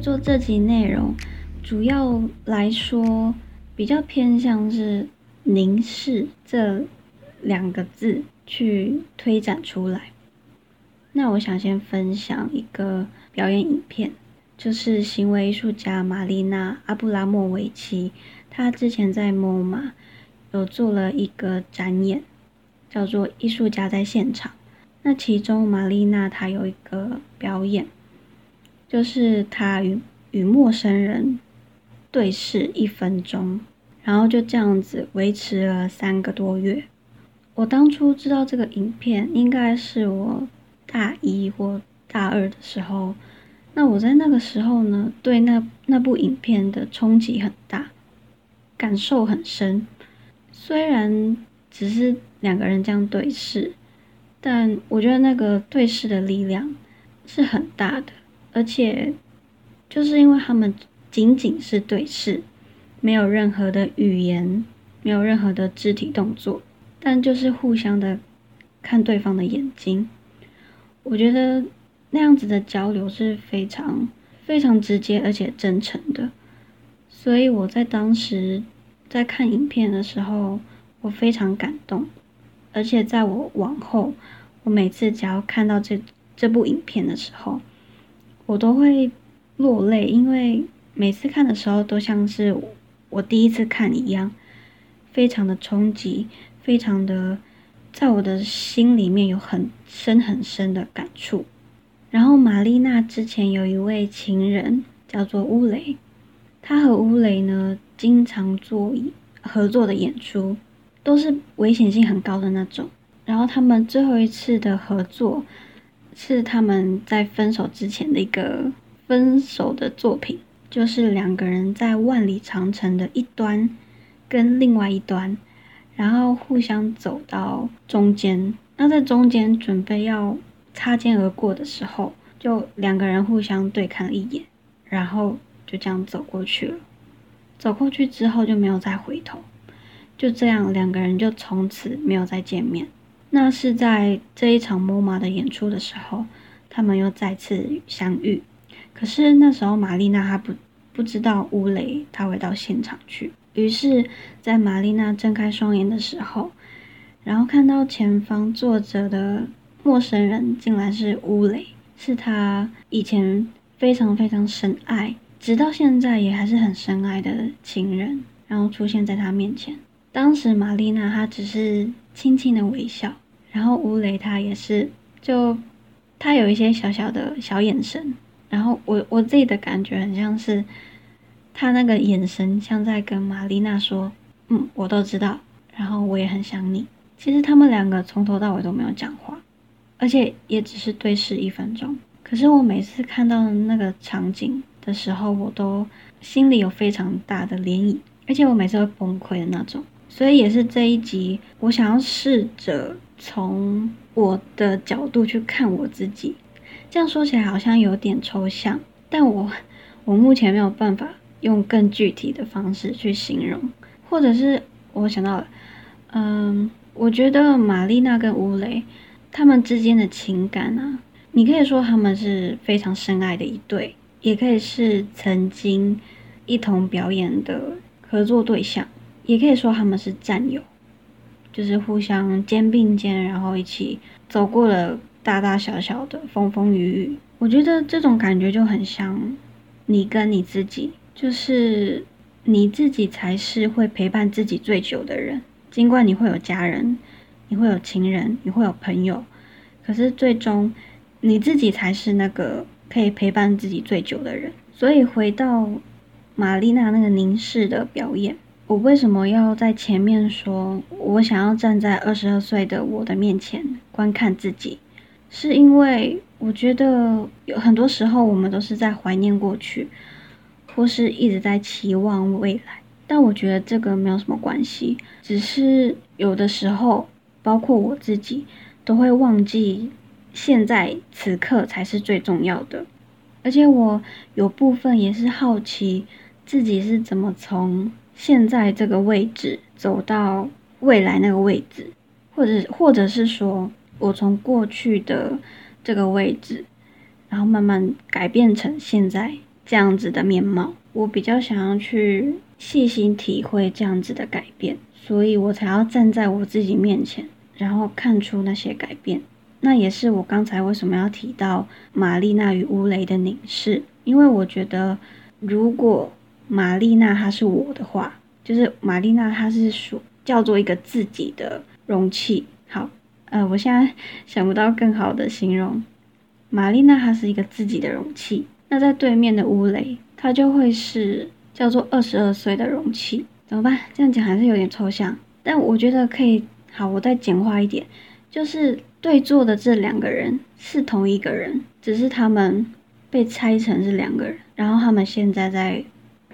做这集内容，主要来说比较偏向是凝视这两个字去推展出来。那我想先分享一个表演影片，就是行为艺术家玛丽娜·阿布拉莫维奇，她之前在 MoMA 有做了一个展演，叫做《艺术家在现场》。那其中玛丽娜她有一个表演。就是他与与陌生人对视一分钟，然后就这样子维持了三个多月。我当初知道这个影片，应该是我大一或大二的时候。那我在那个时候呢，对那那部影片的冲击很大，感受很深。虽然只是两个人这样对视，但我觉得那个对视的力量是很大的。而且，就是因为他们仅仅是对视，没有任何的语言，没有任何的肢体动作，但就是互相的看对方的眼睛，我觉得那样子的交流是非常非常直接而且真诚的。所以我在当时在看影片的时候，我非常感动，而且在我往后，我每次只要看到这这部影片的时候。我都会落泪，因为每次看的时候都像是我第一次看一样，非常的冲击，非常的在我的心里面有很深很深的感触。然后玛丽娜之前有一位情人叫做乌雷，她和乌雷呢经常做合作的演出，都是危险性很高的那种。然后他们最后一次的合作。是他们在分手之前的一个分手的作品，就是两个人在万里长城的一端跟另外一端，然后互相走到中间。那在中间准备要擦肩而过的时候，就两个人互相对看了一眼，然后就这样走过去了。走过去之后就没有再回头，就这样两个人就从此没有再见面。那是在这一场 MoMA 的演出的时候，他们又再次相遇。可是那时候玛丽娜她不不知道乌雷他会到现场去。于是，在玛丽娜睁开双眼的时候，然后看到前方坐着的陌生人，竟然是乌雷，是他以前非常非常深爱，直到现在也还是很深爱的情人，然后出现在他面前。当时玛丽娜她只是轻轻的微笑，然后乌雷他也是，就他有一些小小的小眼神，然后我我自己的感觉很像是，他那个眼神像在跟玛丽娜说，嗯，我都知道，然后我也很想你。其实他们两个从头到尾都没有讲话，而且也只是对视一分钟。可是我每次看到那个场景的时候，我都心里有非常大的涟漪，而且我每次会崩溃的那种。所以也是这一集，我想要试着从我的角度去看我自己。这样说起来好像有点抽象，但我我目前没有办法用更具体的方式去形容，或者是我想到了，嗯，我觉得玛丽娜跟乌雷他们之间的情感啊，你可以说他们是非常深爱的一对，也可以是曾经一同表演的合作对象。也可以说他们是战友，就是互相肩并肩，然后一起走过了大大小小的风风雨雨。我觉得这种感觉就很像你跟你自己，就是你自己才是会陪伴自己最久的人。尽管你会有家人，你会有情人，你会有朋友，可是最终你自己才是那个可以陪伴自己最久的人。所以回到玛丽娜那个凝视的表演。我为什么要在前面说，我想要站在二十二岁的我的面前观看自己，是因为我觉得有很多时候我们都是在怀念过去，或是一直在期望未来。但我觉得这个没有什么关系，只是有的时候，包括我自己，都会忘记现在此刻才是最重要的。而且我有部分也是好奇自己是怎么从。现在这个位置走到未来那个位置，或者或者是说我从过去的这个位置，然后慢慢改变成现在这样子的面貌，我比较想要去细心体会这样子的改变，所以我才要站在我自己面前，然后看出那些改变。那也是我刚才为什么要提到玛丽娜与乌雷的凝视，因为我觉得如果玛丽娜她是我的话，就是玛丽娜她是属叫做一个自己的容器。好，呃，我现在想不到更好的形容，玛丽娜她是一个自己的容器。那在对面的乌雷，他就会是叫做二十二岁的容器。怎么办？这样讲还是有点抽象，但我觉得可以。好，我再简化一点，就是。对坐的这两个人是同一个人，只是他们被拆成是两个人，然后他们现在在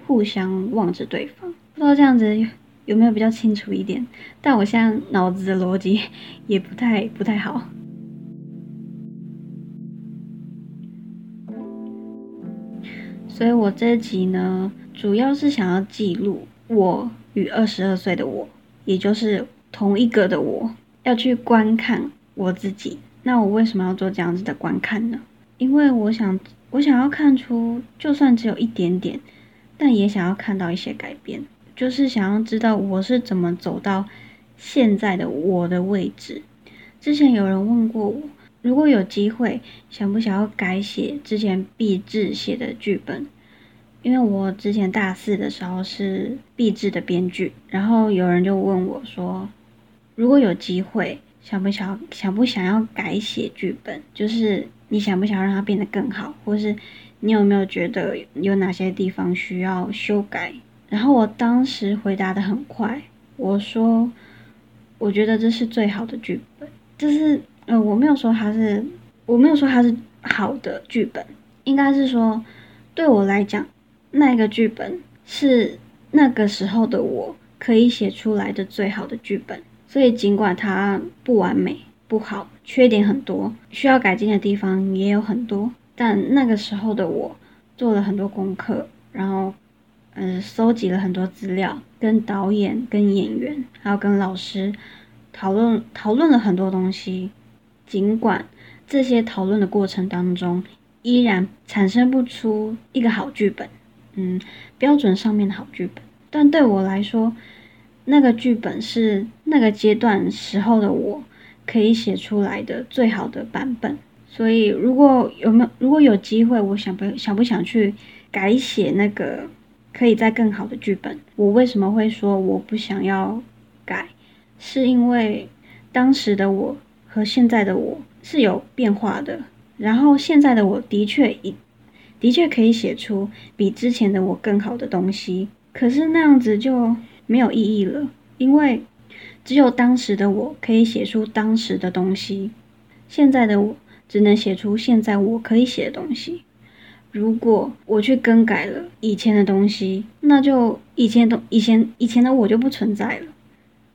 互相望着对方。不知道这样子有没有比较清楚一点？但我现在脑子的逻辑也不太不太好。所以我这集呢，主要是想要记录我与二十二岁的我，也就是同一个的我，要去观看。我自己，那我为什么要做这样子的观看呢？因为我想，我想要看出，就算只有一点点，但也想要看到一些改变，就是想要知道我是怎么走到现在的我的位置。之前有人问过我，如果有机会，想不想要改写之前毕志写的剧本？因为我之前大四的时候是毕志的编剧，然后有人就问我说，如果有机会。想不想想不想要改写剧本？就是你想不想让它变得更好，或是你有没有觉得有哪些地方需要修改？然后我当时回答的很快，我说我觉得这是最好的剧本。就是呃，我没有说它是，我没有说它是好的剧本，应该是说对我来讲，那个剧本是那个时候的我可以写出来的最好的剧本。所以，尽管它不完美、不好，缺点很多，需要改进的地方也有很多，但那个时候的我做了很多功课，然后，嗯，收集了很多资料，跟导演、跟演员，还有跟老师讨论讨论了很多东西。尽管这些讨论的过程当中，依然产生不出一个好剧本，嗯，标准上面的好剧本，但对我来说。那个剧本是那个阶段时候的我可以写出来的最好的版本，所以如果有没有如果有机会，我想不想不想去改写那个可以再更好的剧本？我为什么会说我不想要改？是因为当时的我和现在的我是有变化的，然后现在的我的确一的确可以写出比之前的我更好的东西，可是那样子就。没有意义了，因为只有当时的我可以写出当时的东西，现在的我只能写出现在我可以写的东西。如果我去更改了以前的东西，那就以前的以前以前的我就不存在了。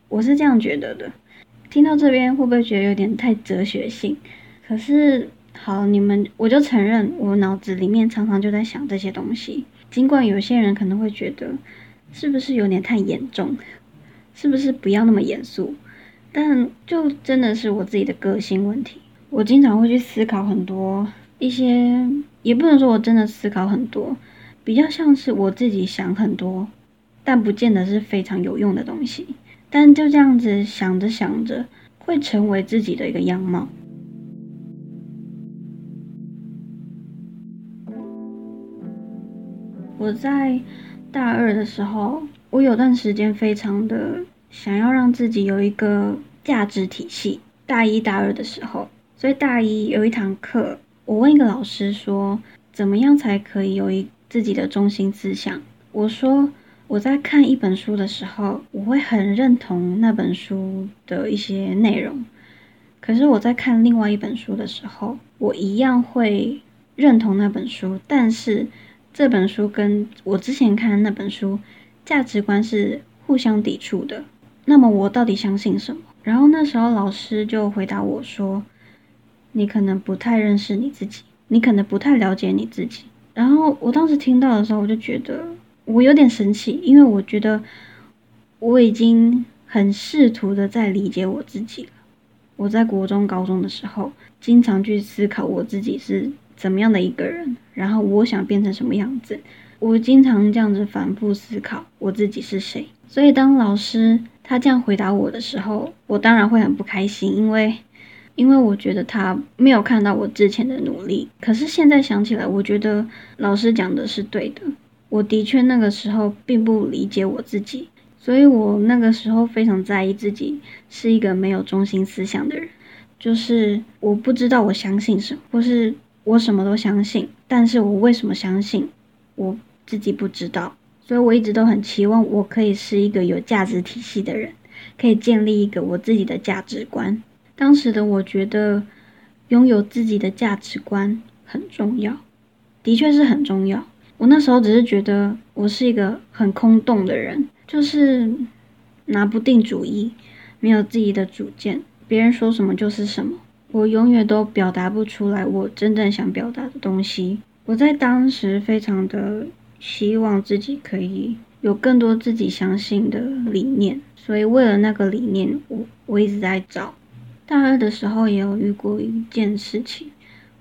我是这样觉得的。听到这边会不会觉得有点太哲学性？可是好，你们我就承认，我脑子里面常常就在想这些东西。尽管有些人可能会觉得。是不是有点太严重？是不是不要那么严肃？但就真的是我自己的个性问题。我经常会去思考很多一些，也不能说我真的思考很多，比较像是我自己想很多，但不见得是非常有用的东西。但就这样子想着想着，会成为自己的一个样貌。我在。大二的时候，我有段时间非常的想要让自己有一个价值体系。大一、大二的时候，所以大一有一堂课，我问一个老师说：“怎么样才可以有一自己的中心思想？”我说：“我在看一本书的时候，我会很认同那本书的一些内容，可是我在看另外一本书的时候，我一样会认同那本书，但是。”这本书跟我之前看的那本书价值观是互相抵触的。那么我到底相信什么？然后那时候老师就回答我说：“你可能不太认识你自己，你可能不太了解你自己。”然后我当时听到的时候，我就觉得我有点生气，因为我觉得我已经很试图的在理解我自己了。我在国中、高中的时候，经常去思考我自己是怎么样的一个人。然后我想变成什么样子。我经常这样子反复思考我自己是谁。所以当老师他这样回答我的时候，我当然会很不开心，因为因为我觉得他没有看到我之前的努力。可是现在想起来，我觉得老师讲的是对的。我的确那个时候并不理解我自己，所以我那个时候非常在意自己是一个没有中心思想的人，就是我不知道我相信什么，或是我什么都相信，但是我为什么相信，我自己不知道。所以我一直都很期望我可以是一个有价值体系的人，可以建立一个我自己的价值观。当时的我觉得拥有自己的价值观很重要，的确是很重要。我那时候只是觉得我是一个很空洞的人，就是拿不定主意，没有自己的主见，别人说什么就是什么，我永远都表达不出来我真正想表达的东西。我在当时非常的希望自己可以有更多自己相信的理念，所以为了那个理念，我我一直在找。大二的时候也有遇过一件事情，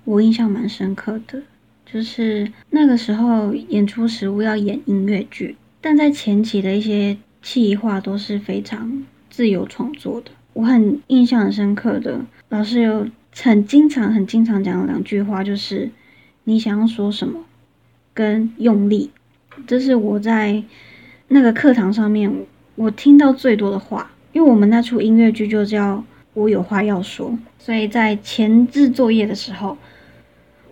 我印象蛮深刻的。就是那个时候演出时，我要演音乐剧，但在前期的一些企划都是非常自由创作的。我很印象很深刻的，老师有很经常、很经常讲的两句话，就是你想要说什么，跟用力。这是我在那个课堂上面我听到最多的话，因为我们那出音乐剧就叫《我有话要说》，所以在前置作业的时候。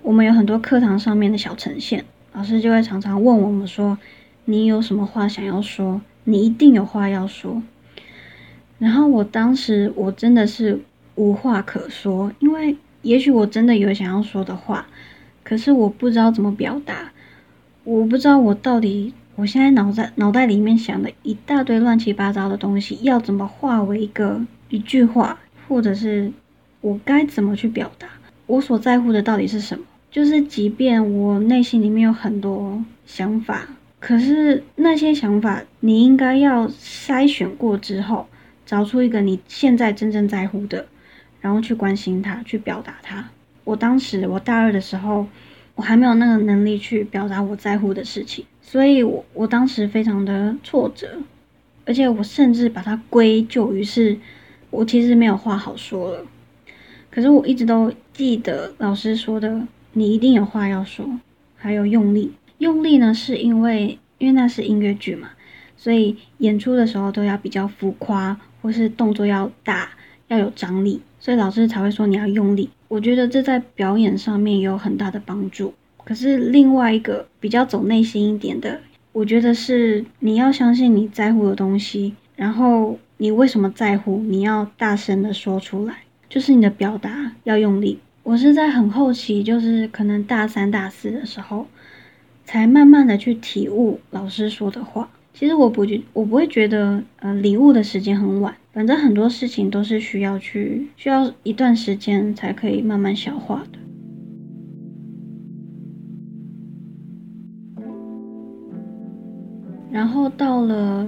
我们有很多课堂上面的小呈现，老师就会常常问我们说：“你有什么话想要说？你一定有话要说。”然后我当时我真的是无话可说，因为也许我真的有想要说的话，可是我不知道怎么表达，我不知道我到底我现在脑袋脑袋里面想的一大堆乱七八糟的东西要怎么化为一个一句话，或者是我该怎么去表达我所在乎的到底是什么。就是，即便我内心里面有很多想法，可是那些想法，你应该要筛选过之后，找出一个你现在真正在乎的，然后去关心他，去表达他。我当时我大二的时候，我还没有那个能力去表达我在乎的事情，所以我我当时非常的挫折，而且我甚至把它归咎于是，我其实没有话好说了。可是我一直都记得老师说的。你一定有话要说，还有用力。用力呢，是因为因为那是音乐剧嘛，所以演出的时候都要比较浮夸，或是动作要大，要有张力，所以老师才会说你要用力。我觉得这在表演上面有很大的帮助。可是另外一个比较走内心一点的，我觉得是你要相信你在乎的东西，然后你为什么在乎，你要大声的说出来，就是你的表达要用力。我是在很后期，就是可能大三、大四的时候，才慢慢的去体悟老师说的话。其实我不觉，我不会觉得，呃，领悟的时间很晚。反正很多事情都是需要去，需要一段时间才可以慢慢消化的。然后到了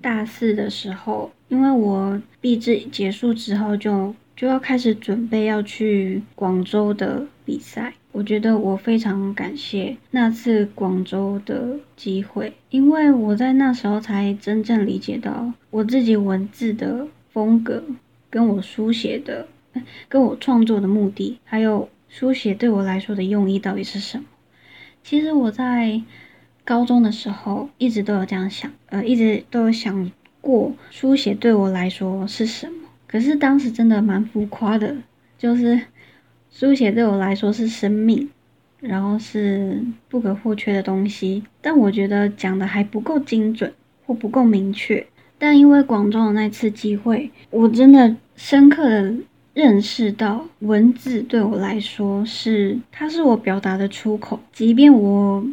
大四的时候，因为我毕制结束之后就。就要开始准备要去广州的比赛，我觉得我非常感谢那次广州的机会，因为我在那时候才真正理解到我自己文字的风格，跟我书写的，跟我创作的目的，还有书写对我来说的用意到底是什么。其实我在高中的时候一直都有这样想，呃，一直都有想过书写对我来说是什么。可是当时真的蛮浮夸的，就是书写对我来说是生命，然后是不可或缺的东西。但我觉得讲的还不够精准或不够明确。但因为广州的那次机会，我真的深刻的认识到，文字对我来说是它是我表达的出口，即便我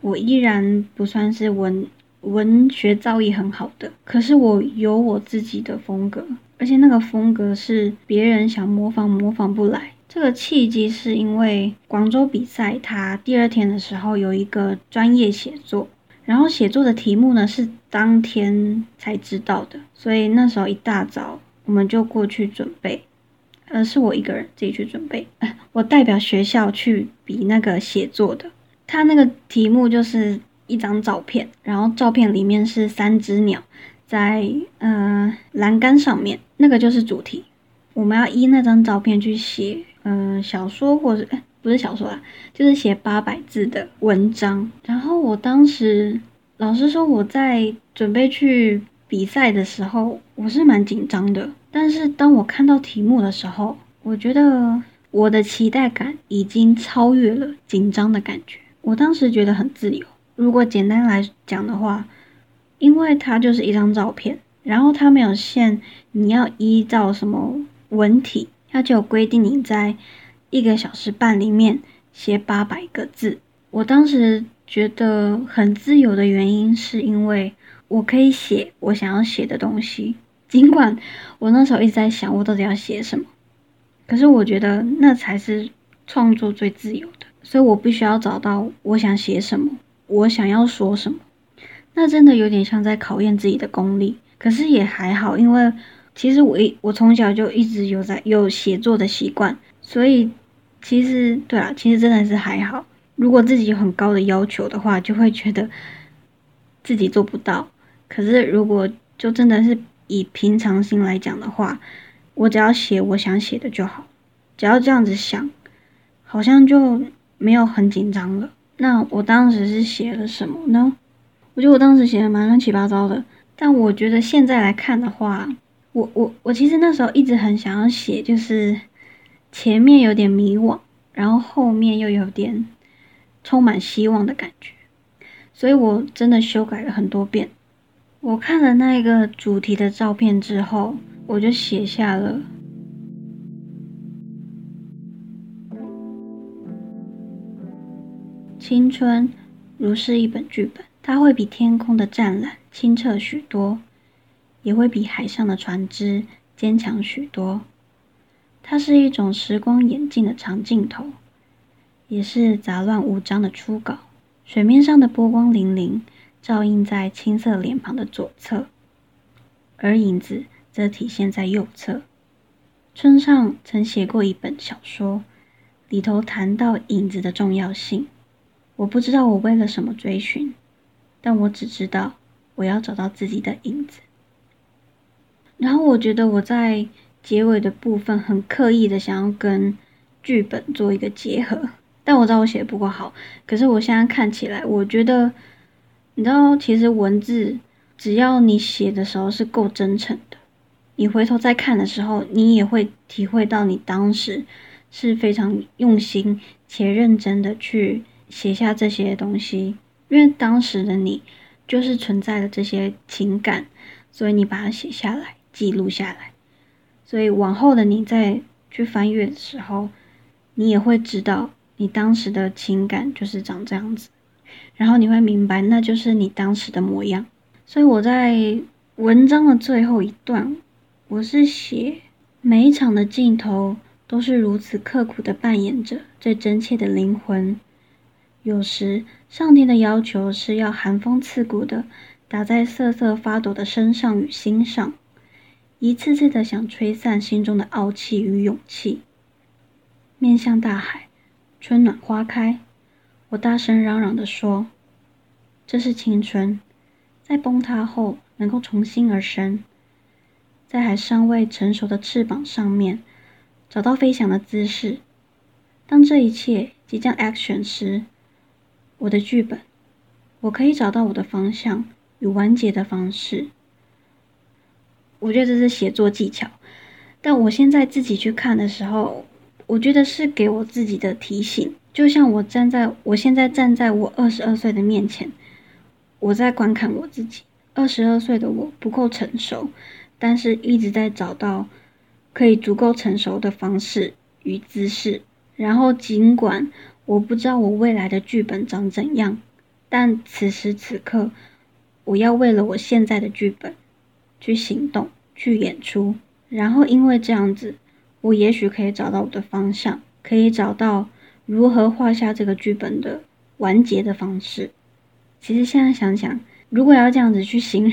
我依然不算是文文学造诣很好的，可是我有我自己的风格。而且那个风格是别人想模仿模仿不来。这个契机是因为广州比赛，他第二天的时候有一个专业写作，然后写作的题目呢是当天才知道的，所以那时候一大早我们就过去准备，呃，是我一个人自己去准备，我代表学校去比那个写作的。它那个题目就是一张照片，然后照片里面是三只鸟在呃栏杆上面，那个就是主题。我们要依那张照片去写，嗯，小说或者哎不是小说啊，就是写八百字的文章。然后我当时老师说我在准备去比赛的时候，我是蛮紧张的。但是当我看到题目的时候，我觉得我的期待感已经超越了紧张的感觉。我当时觉得很自由。如果简单来讲的话，因为它就是一张照片，然后它没有限你要依照什么文体，它就有规定你在一个小时半里面写八百个字。我当时觉得很自由的原因，是因为我可以写我想要写的东西，尽管我那时候一直在想我到底要写什么。可是我觉得那才是创作最自由的，所以我必须要找到我想写什么，我想要说什么。那真的有点像在考验自己的功力，可是也还好，因为其实我一我从小就一直有在有写作的习惯，所以其实对啊，其实真的是还好。如果自己有很高的要求的话，就会觉得自己做不到。可是如果就真的是以平常心来讲的话，我只要写我想写的就好，只要这样子想，好像就没有很紧张了。那我当时是写了什么呢？我觉得我当时写的蛮乱七八糟的，但我觉得现在来看的话，我我我其实那时候一直很想要写，就是前面有点迷惘，然后后面又有点充满希望的感觉，所以我真的修改了很多遍。我看了那个主题的照片之后。我就写下了：青春如是一本剧本，它会比天空的湛蓝清澈许多，也会比海上的船只坚强许多。它是一种时光演进的长镜头，也是杂乱无章的初稿。水面上的波光粼粼，照映在青色脸庞的左侧，而影子。则体现在右侧。村上曾写过一本小说，里头谈到影子的重要性。我不知道我为了什么追寻，但我只知道我要找到自己的影子。然后我觉得我在结尾的部分很刻意的想要跟剧本做一个结合，但我知道我写的不够好。可是我现在看起来，我觉得，你知道，其实文字只要你写的时候是够真诚的。你回头再看的时候，你也会体会到你当时是非常用心且认真的去写下这些东西，因为当时的你就是存在了这些情感，所以你把它写下来，记录下来。所以往后的你再去翻阅的时候，你也会知道你当时的情感就是长这样子，然后你会明白那就是你当时的模样。所以我在文章的最后一段。我是写每一场的镜头都是如此刻苦的扮演着最真切的灵魂。有时上天的要求是要寒风刺骨的打在瑟瑟发抖的身上与心上，一次次的想吹散心中的傲气与勇气。面向大海，春暖花开，我大声嚷嚷的说：“这是青春，在崩塌后能够重新而生。”在还尚未成熟的翅膀上面，找到飞翔的姿势。当这一切即将 action 时，我的剧本，我可以找到我的方向与完结的方式。我觉得这是写作技巧，但我现在自己去看的时候，我觉得是给我自己的提醒。就像我站在我现在站在我二十二岁的面前，我在观看我自己。二十二岁的我不够成熟。但是一直在找到可以足够成熟的方式与姿势，然后尽管我不知道我未来的剧本长怎样，但此时此刻，我要为了我现在的剧本去行动、去演出，然后因为这样子，我也许可以找到我的方向，可以找到如何画下这个剧本的完结的方式。其实现在想想，如果要这样子去行，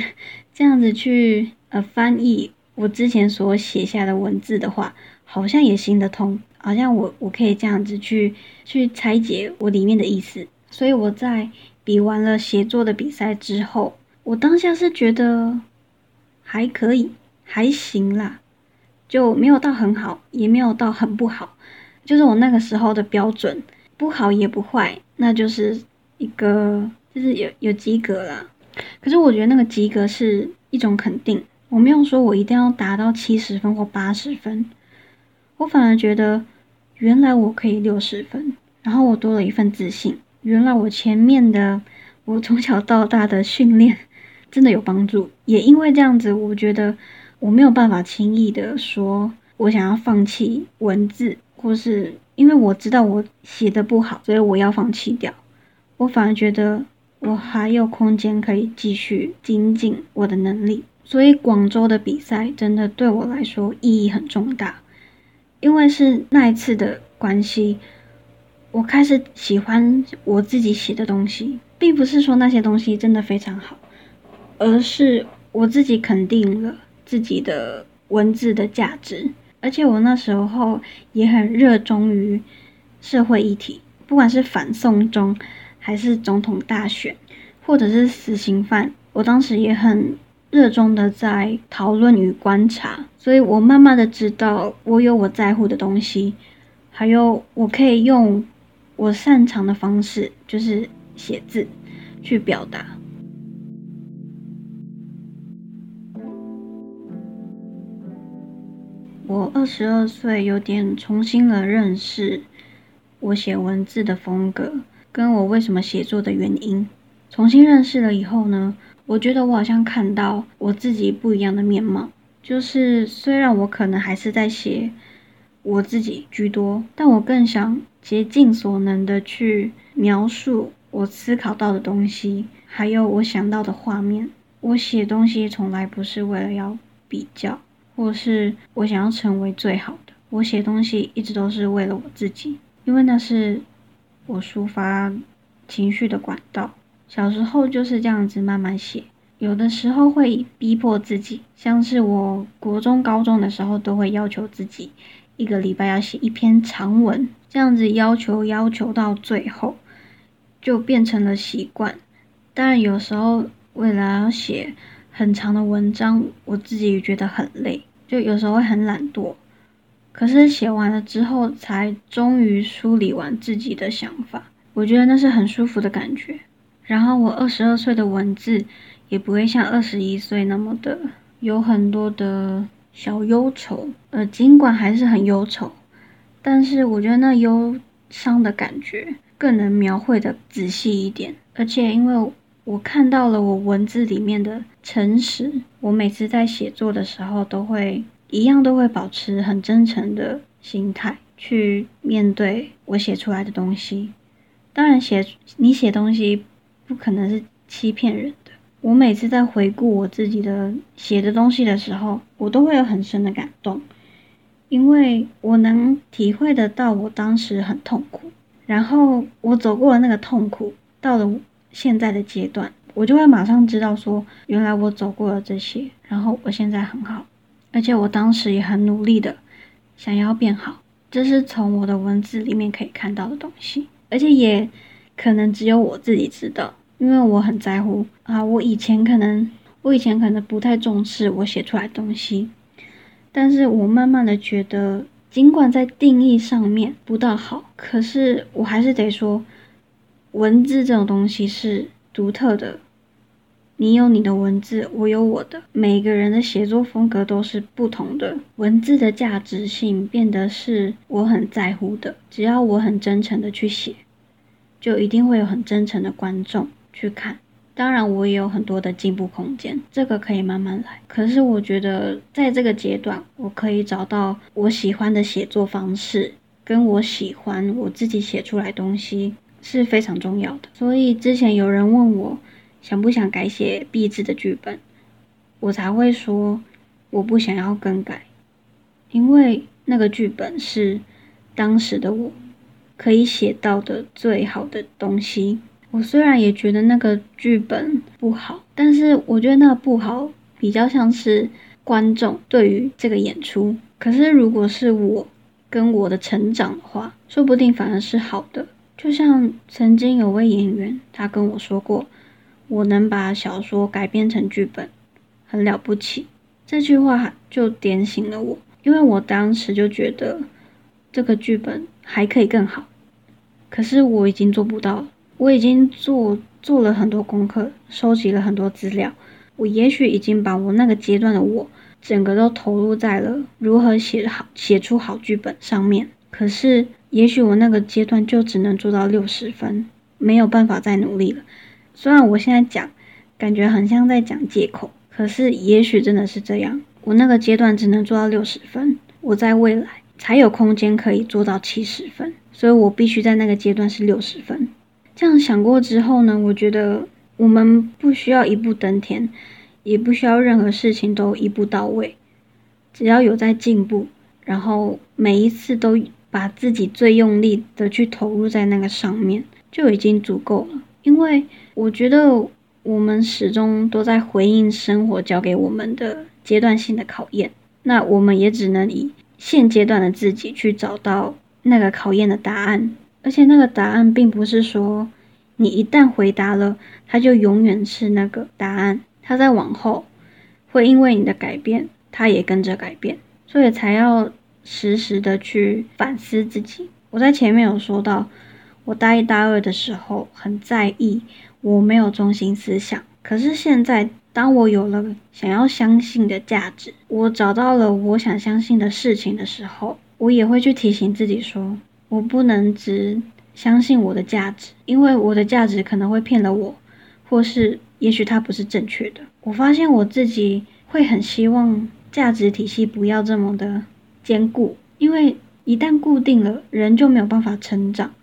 这样子去。呃，翻译我之前所写下的文字的话，好像也行得通。好像我我可以这样子去去拆解我里面的意思，所以我在比完了写作的比赛之后，我当下是觉得还可以，还行啦，就没有到很好，也没有到很不好，就是我那个时候的标准，不好也不坏，那就是一个就是有有及格啦。可是我觉得那个及格是一种肯定，我没有说我一定要达到七十分或八十分，我反而觉得原来我可以六十分，然后我多了一份自信。原来我前面的我从小到大的训练 真的有帮助，也因为这样子，我觉得我没有办法轻易的说我想要放弃文字，或是因为我知道我写的不好，所以我要放弃掉。我反而觉得我还有空间可以继续精进我的能力，所以广州的比赛真的对我来说意义很重大，因为是那一次的关系。我开始喜欢我自己写的东西，并不是说那些东西真的非常好，而是我自己肯定了自己的文字的价值。而且我那时候也很热衷于社会议题，不管是反送中，还是总统大选，或者是死刑犯，我当时也很热衷的在讨论与观察。所以我慢慢的知道，我有我在乎的东西，还有我可以用。我擅长的方式就是写字，去表达。我二十二岁，有点重新了认识我写文字的风格，跟我为什么写作的原因。重新认识了以后呢，我觉得我好像看到我自己不一样的面貌。就是虽然我可能还是在写我自己居多，但我更想。竭尽所能的去描述我思考到的东西，还有我想到的画面。我写东西从来不是为了要比较，或是我想要成为最好的。我写东西一直都是为了我自己，因为那是我抒发情绪的管道。小时候就是这样子慢慢写，有的时候会逼迫自己，像是我国中、高中的时候都会要求自己。一个礼拜要写一篇长文，这样子要求要求到最后，就变成了习惯。当然，有时候为了要写很长的文章，我自己也觉得很累，就有时候会很懒惰。可是写完了之后，才终于梳理完自己的想法，我觉得那是很舒服的感觉。然后我二十二岁的文字，也不会像二十一岁那么的有很多的。小忧愁，呃，尽管还是很忧愁，但是我觉得那忧伤的感觉更能描绘的仔细一点。而且因为我看到了我文字里面的诚实，我每次在写作的时候都会一样都会保持很真诚的心态去面对我写出来的东西。当然，写你写东西不可能是欺骗人的。我每次在回顾我自己的写的东西的时候，我都会有很深的感动，因为我能体会得到我当时很痛苦，然后我走过了那个痛苦，到了现在的阶段，我就会马上知道说，原来我走过了这些，然后我现在很好，而且我当时也很努力的想要变好，这是从我的文字里面可以看到的东西，而且也可能只有我自己知道。因为我很在乎啊，我以前可能，我以前可能不太重视我写出来东西，但是我慢慢的觉得，尽管在定义上面不大好，可是我还是得说，文字这种东西是独特的，你有你的文字，我有我的，每个人的写作风格都是不同的，文字的价值性变得是我很在乎的，只要我很真诚的去写，就一定会有很真诚的观众。去看，当然我也有很多的进步空间，这个可以慢慢来。可是我觉得在这个阶段，我可以找到我喜欢的写作方式，跟我喜欢我自己写出来东西是非常重要的。所以之前有人问我想不想改写壁纸的剧本，我才会说我不想要更改，因为那个剧本是当时的我可以写到的最好的东西。我虽然也觉得那个剧本不好，但是我觉得那个不好比较像是观众对于这个演出。可是如果是我跟我的成长的话，说不定反而是好的，就像曾经有位演员，他跟我说过：“我能把小说改编成剧本，很了不起。”这句话就点醒了我，因为我当时就觉得这个剧本还可以更好，可是我已经做不到了。我已经做做了很多功课，收集了很多资料，我也许已经把我那个阶段的我整个都投入在了如何写好写出好剧本上面。可是。也许我那个阶段就只能做到六十分，没有办法再努力了。虽然我现在讲，感觉很像在讲借口，可是也许真的是这样。我那个阶段只能做到六十分，我在未来才有空间可以做到七十分，所以我必须在那个阶段是六十分。这样想过之后呢，我觉得我们不需要一步登天，也不需要任何事情都一步到位，只要有在进步，然后每一次都。把自己最用力的去投入在那个上面，就已经足够了。因为我觉得我们始终都在回应生活交给我们的阶段性的考验，那我们也只能以现阶段的自己去找到那个考验的答案。而且那个答案并不是说你一旦回答了，它就永远是那个答案。它在往后会因为你的改变，它也跟着改变，所以才要。时时的去反思自己。我在前面有说到，我大一、大二的时候很在意我没有中心思想。可是现在，当我有了想要相信的价值，我找到了我想相信的事情的时候，我也会去提醒自己说，我不能只相信我的价值，因为我的价值可能会骗了我，或是也许它不是正确的。我发现我自己会很希望价值体系不要这么的。坚固，因为一旦固定了，人就没有办法成长，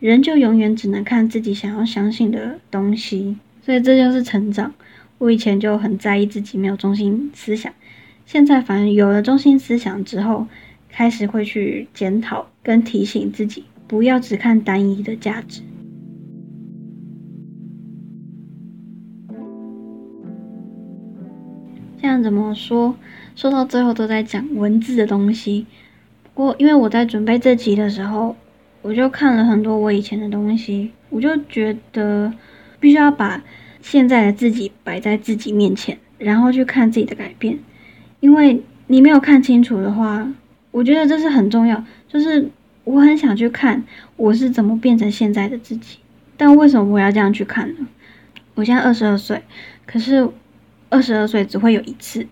人就永远只能看自己想要相信的东西，所以这就是成长。我以前就很在意自己没有中心思想，现在反而有了中心思想之后，开始会去检讨跟提醒自己，不要只看单一的价值。这样怎么说？说到最后都在讲文字的东西。不过，因为我在准备这集的时候，我就看了很多我以前的东西，我就觉得必须要把现在的自己摆在自己面前，然后去看自己的改变。因为你没有看清楚的话，我觉得这是很重要。就是我很想去看我是怎么变成现在的自己，但为什么我要这样去看呢？我现在二十二岁，可是。二十二岁只会有一次，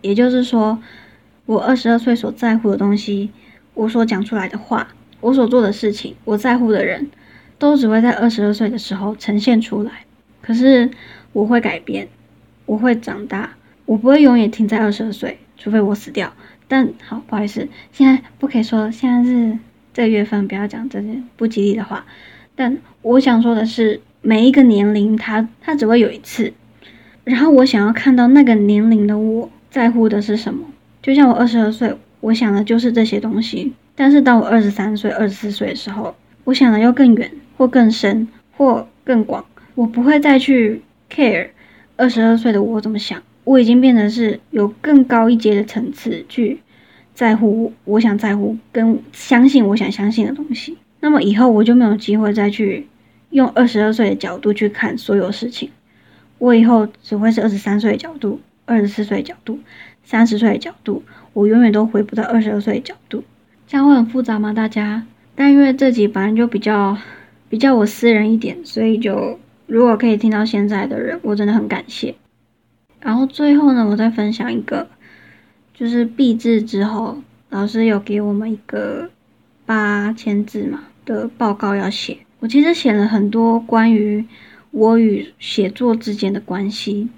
也就是说，我二十二岁所在乎的东西，我所讲出来的话，我所做的事情，我在乎的人，都只会在二十二岁的时候呈现出来。可是我会改变，我会长大，我不会永远停在二十二岁，除非我死掉。但好，不好意思，现在不可以说，现在是这个月份，不要讲这些不吉利的话。但我想说的是，每一个年龄，它它只会有一次。然后我想要看到那个年龄的我在乎的是什么，就像我二十二岁，我想的就是这些东西。但是当我二十三岁、二十四岁的时候，我想的要更远，或更深，或更广。我不会再去 care 二十二岁的我怎么想，我已经变得是有更高一阶的层次去在乎我想在乎跟相信我想相信的东西。那么以后我就没有机会再去用二十二岁的角度去看所有事情。我以后只会是二十三岁的角度，二十四岁的角度，三十岁的角度，我永远都回不到二十二岁的角度，这样会很复杂吗？大家？但因为这集本来就比较比较我私人一点，所以就如果可以听到现在的人，我真的很感谢。然后最后呢，我再分享一个，就是毕制之后，老师有给我们一个八千字嘛的报告要写，我其实写了很多关于。我与写作之间的关系，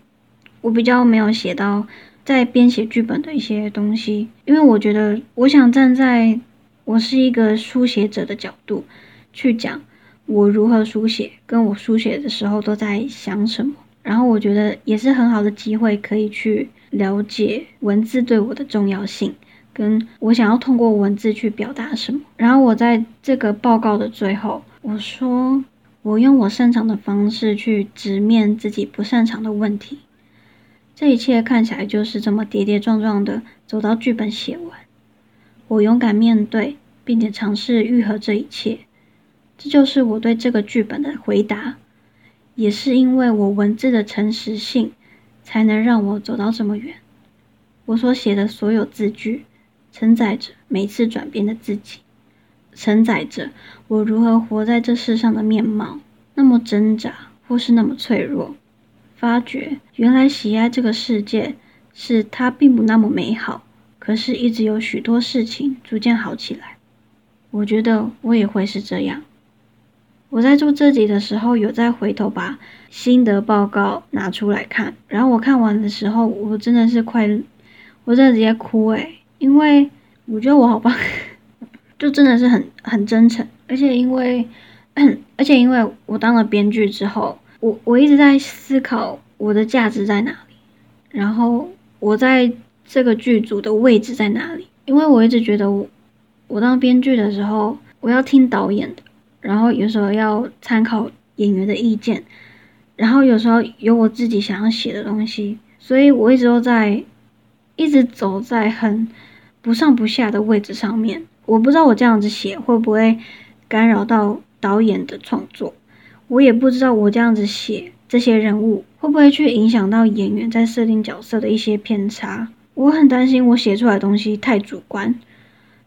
我比较没有写到在编写剧本的一些东西，因为我觉得我想站在我是一个书写者的角度去讲我如何书写，跟我书写的时候都在想什么，然后我觉得也是很好的机会，可以去了解文字对我的重要性，跟我想要通过文字去表达什么。然后我在这个报告的最后，我说。我用我擅长的方式去直面自己不擅长的问题，这一切看起来就是这么跌跌撞撞的走到剧本写完。我勇敢面对，并且尝试愈合这一切，这就是我对这个剧本的回答，也是因为我文字的诚实性，才能让我走到这么远。我所写的所有字句，承载着每次转变的自己，承载着我如何活在这世上的面貌，那么挣扎或是那么脆弱。发觉原来喜爱这个世界，是它并不那么美好，可是一直有许多事情逐渐好起来。我觉得我也会是这样。我在做这集的时候，有再回头把心得报告拿出来看，然后我看完的时候，我真的是快，我真的直接哭诶，因为我觉得我好棒，就真的是很很真诚，而且因为，而且因为我当了编剧之后，我我一直在思考我的价值在哪里，然后我在这个剧组的位置在哪里，因为我一直觉得我我当编剧的时候，我要听导演的。然后有时候要参考演员的意见，然后有时候有我自己想要写的东西，所以我一直都在，一直走在很不上不下的位置上面。我不知道我这样子写会不会干扰到导演的创作，我也不知道我这样子写这些人物会不会去影响到演员在设定角色的一些偏差。我很担心我写出来的东西太主观，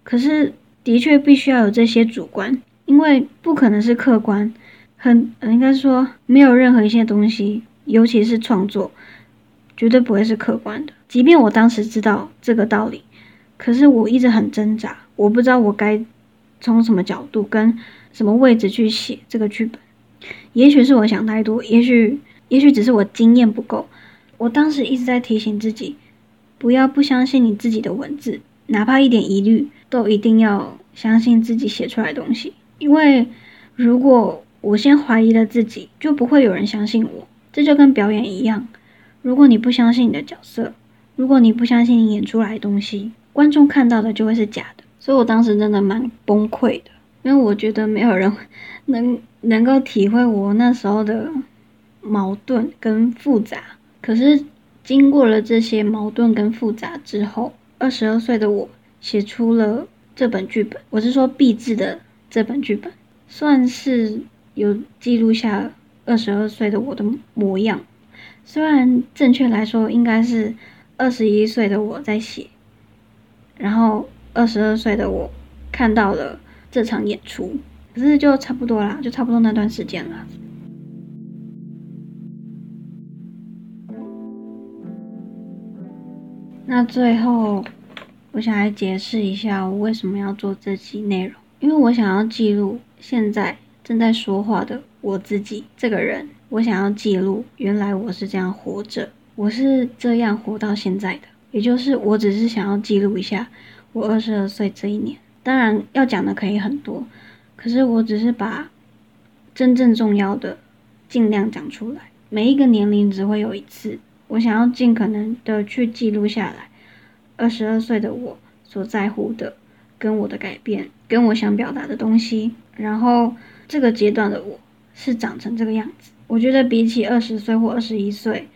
可是的确必须要有这些主观。因为不可能是客观，很应该说没有任何一些东西，尤其是创作，绝对不会是客观的。即便我当时知道这个道理，可是我一直很挣扎，我不知道我该从什么角度跟什么位置去写这个剧本。也许是我想太多，也许也许只是我经验不够。我当时一直在提醒自己，不要不相信你自己的文字，哪怕一点疑虑，都一定要相信自己写出来的东西。因为如果我先怀疑了自己，就不会有人相信我。这就跟表演一样，如果你不相信你的角色，如果你不相信你演出来的东西，观众看到的就会是假的。所以我当时真的蛮崩溃的，因为我觉得没有人能能够体会我那时候的矛盾跟复杂。可是经过了这些矛盾跟复杂之后，二十二岁的我写出了这本剧本。我是说毕制的。这本剧本算是有记录下二十二岁的我的模样，虽然正确来说应该是二十一岁的我在写，然后二十二岁的我看到了这场演出，可是就差不多啦，就差不多那段时间了。那最后，我想来解释一下我为什么要做这期内容。因为我想要记录现在正在说话的我自己这个人，我想要记录原来我是这样活着，我是这样活到现在的。也就是我只是想要记录一下我二十二岁这一年。当然要讲的可以很多，可是我只是把真正重要的尽量讲出来。每一个年龄只会有一次，我想要尽可能的去记录下来二十二岁的我所在乎的。跟我的改变，跟我想表达的东西，然后这个阶段的我是长成这个样子。我觉得比起二十岁或二十一岁，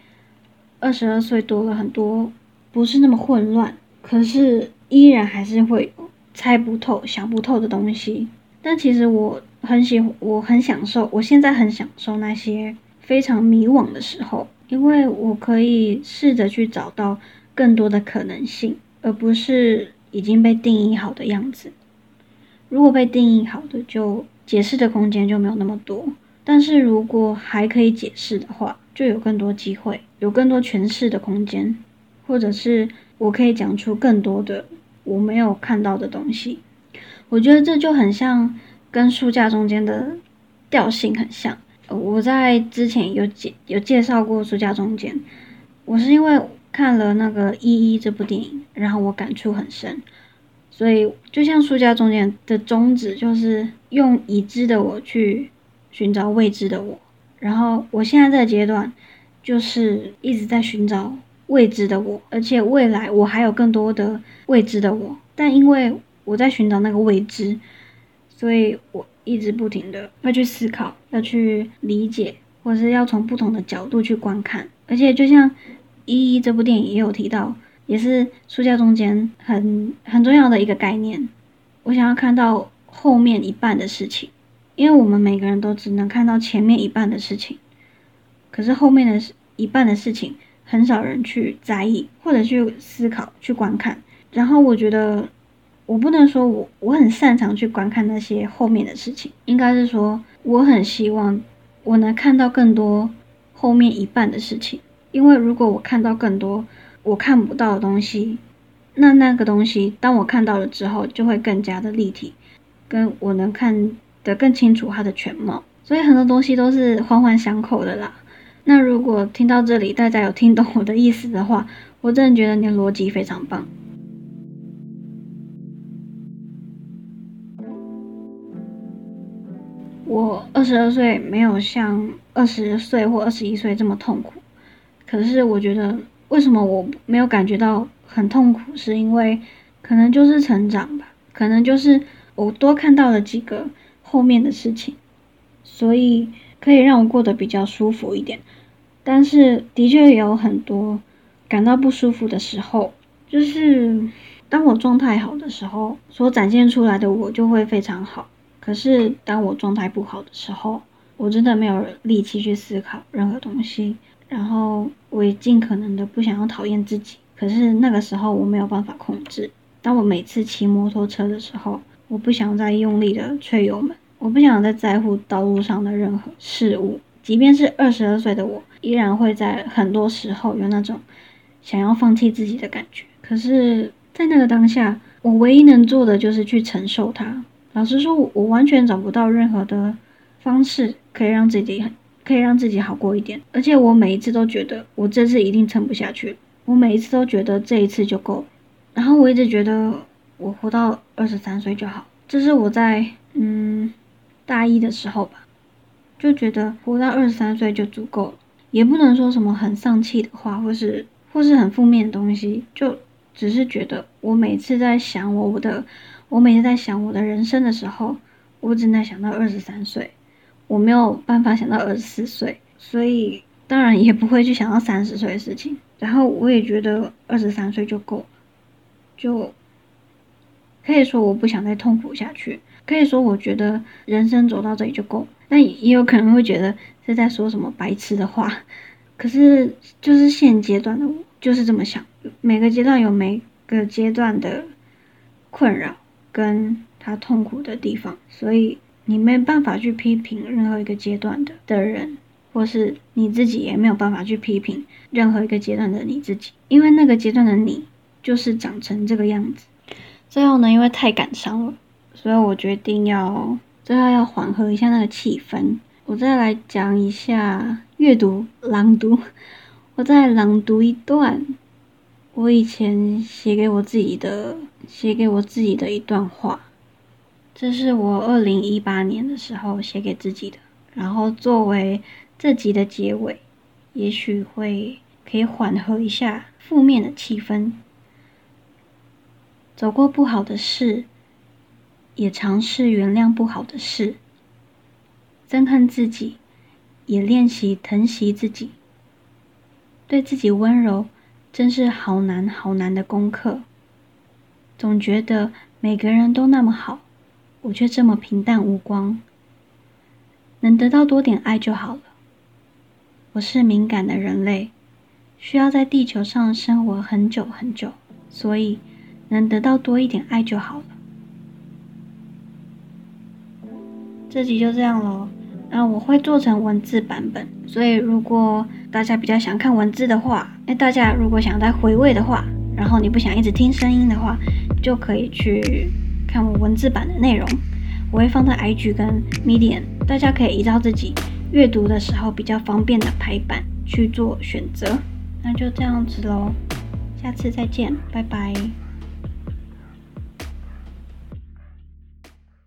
二十二岁多了很多，不是那么混乱，可是依然还是会猜不透、想不透的东西。但其实我很喜欢，我很享受，我现在很享受那些非常迷惘的时候，因为我可以试着去找到更多的可能性，而不是。已经被定义好的样子，如果被定义好的，就解释的空间就没有那么多。但是如果还可以解释的话，就有更多机会，有更多诠释的空间，或者是我可以讲出更多的我没有看到的东西。我觉得这就很像跟书架中间的调性很像。我在之前有介有介绍过书架中间，我是因为。看了那个《一一》这部电影，然后我感触很深，所以就像书架中间的宗旨，就是用已知的我去寻找未知的我。然后我现在这个阶段，就是一直在寻找未知的我，而且未来我还有更多的未知的我。但因为我在寻找那个未知，所以我一直不停的要去思考，要去理解，或是要从不同的角度去观看，而且就像。一一这部电影也有提到，也是书架中间很很重要的一个概念。我想要看到后面一半的事情，因为我们每个人都只能看到前面一半的事情，可是后面的一半的事情很少人去在意或者去思考、去观看。然后我觉得，我不能说我我很擅长去观看那些后面的事情，应该是说我很希望我能看到更多后面一半的事情。因为如果我看到更多我看不到的东西，那那个东西当我看到了之后，就会更加的立体，跟我能看得更清楚它的全貌。所以很多东西都是环环相扣的啦。那如果听到这里，大家有听懂我的意思的话，我真的觉得你的逻辑非常棒。我二十二岁没有像二十岁或二十一岁这么痛苦，可是我觉得为什么我没有感觉到很痛苦，是因为可能就是成长吧，可能就是我多看到了几个后面的事情，所以可以让我过得比较舒服一点。但是的确也有很多感到不舒服的时候，就是当我状态好的时候，所展现出来的我就会非常好。可是当我状态不好的时候，我真的没有力气去思考任何东西，然后我也尽可能的不想要讨厌自己。可是那个时候我没有办法控制。当我每次骑摩托车的时候，我不想再用力的吹油门，我不想再在乎道路上的任何事物。即便是二十二岁的我，依然会在很多时候有那种想要放弃自己的感觉。可是，在那个当下，我唯一能做的就是去承受它。老实说，我完全找不到任何的方式可以让自己很可以让自己好过一点。而且我每一次都觉得我这次一定撑不下去，我每一次都觉得这一次就够了。然后我一直觉得我活到二十三岁就好，这是我在嗯大一的时候吧，就觉得活到二十三岁就足够了，也不能说什么很丧气的话，或是或是很负面的东西，就只是觉得我每次在想我我的。我每次在想我的人生的时候，我只能想到二十三岁，我没有办法想到二十四岁，所以当然也不会去想到三十岁的事情。然后我也觉得二十三岁就够了，就可以说我不想再痛苦下去，可以说我觉得人生走到这里就够。但也有可能会觉得是在说什么白痴的话，可是就是现阶段的我就是这么想，每个阶段有每个阶段的困扰。跟他痛苦的地方，所以你没办法去批评任何一个阶段的的人，或是你自己也没有办法去批评任何一个阶段的你自己，因为那个阶段的你就是长成这个样子。最后呢，因为太感伤了，所以我决定要最后要缓和一下那个气氛，我再来讲一下阅读朗读，我再朗读一段。我以前写给我自己的，写给我自己的一段话，这是我二零一八年的时候写给自己的，然后作为这集的结尾，也许会可以缓和一下负面的气氛。走过不好的事，也尝试原谅不好的事，憎恨自己，也练习疼惜自己，对自己温柔。真是好难好难的功课。总觉得每个人都那么好，我却这么平淡无光。能得到多点爱就好了。我是敏感的人类，需要在地球上生活很久很久，所以能得到多一点爱就好了。这集就这样喽。那我会做成文字版本，所以如果大家比较想看文字的话，哎，大家如果想再回味的话，然后你不想一直听声音的话，就可以去看我文字版的内容。我会放在 IG 跟 Medium，大家可以依照自己阅读的时候比较方便的排版去做选择。那就这样子喽，下次再见，拜拜。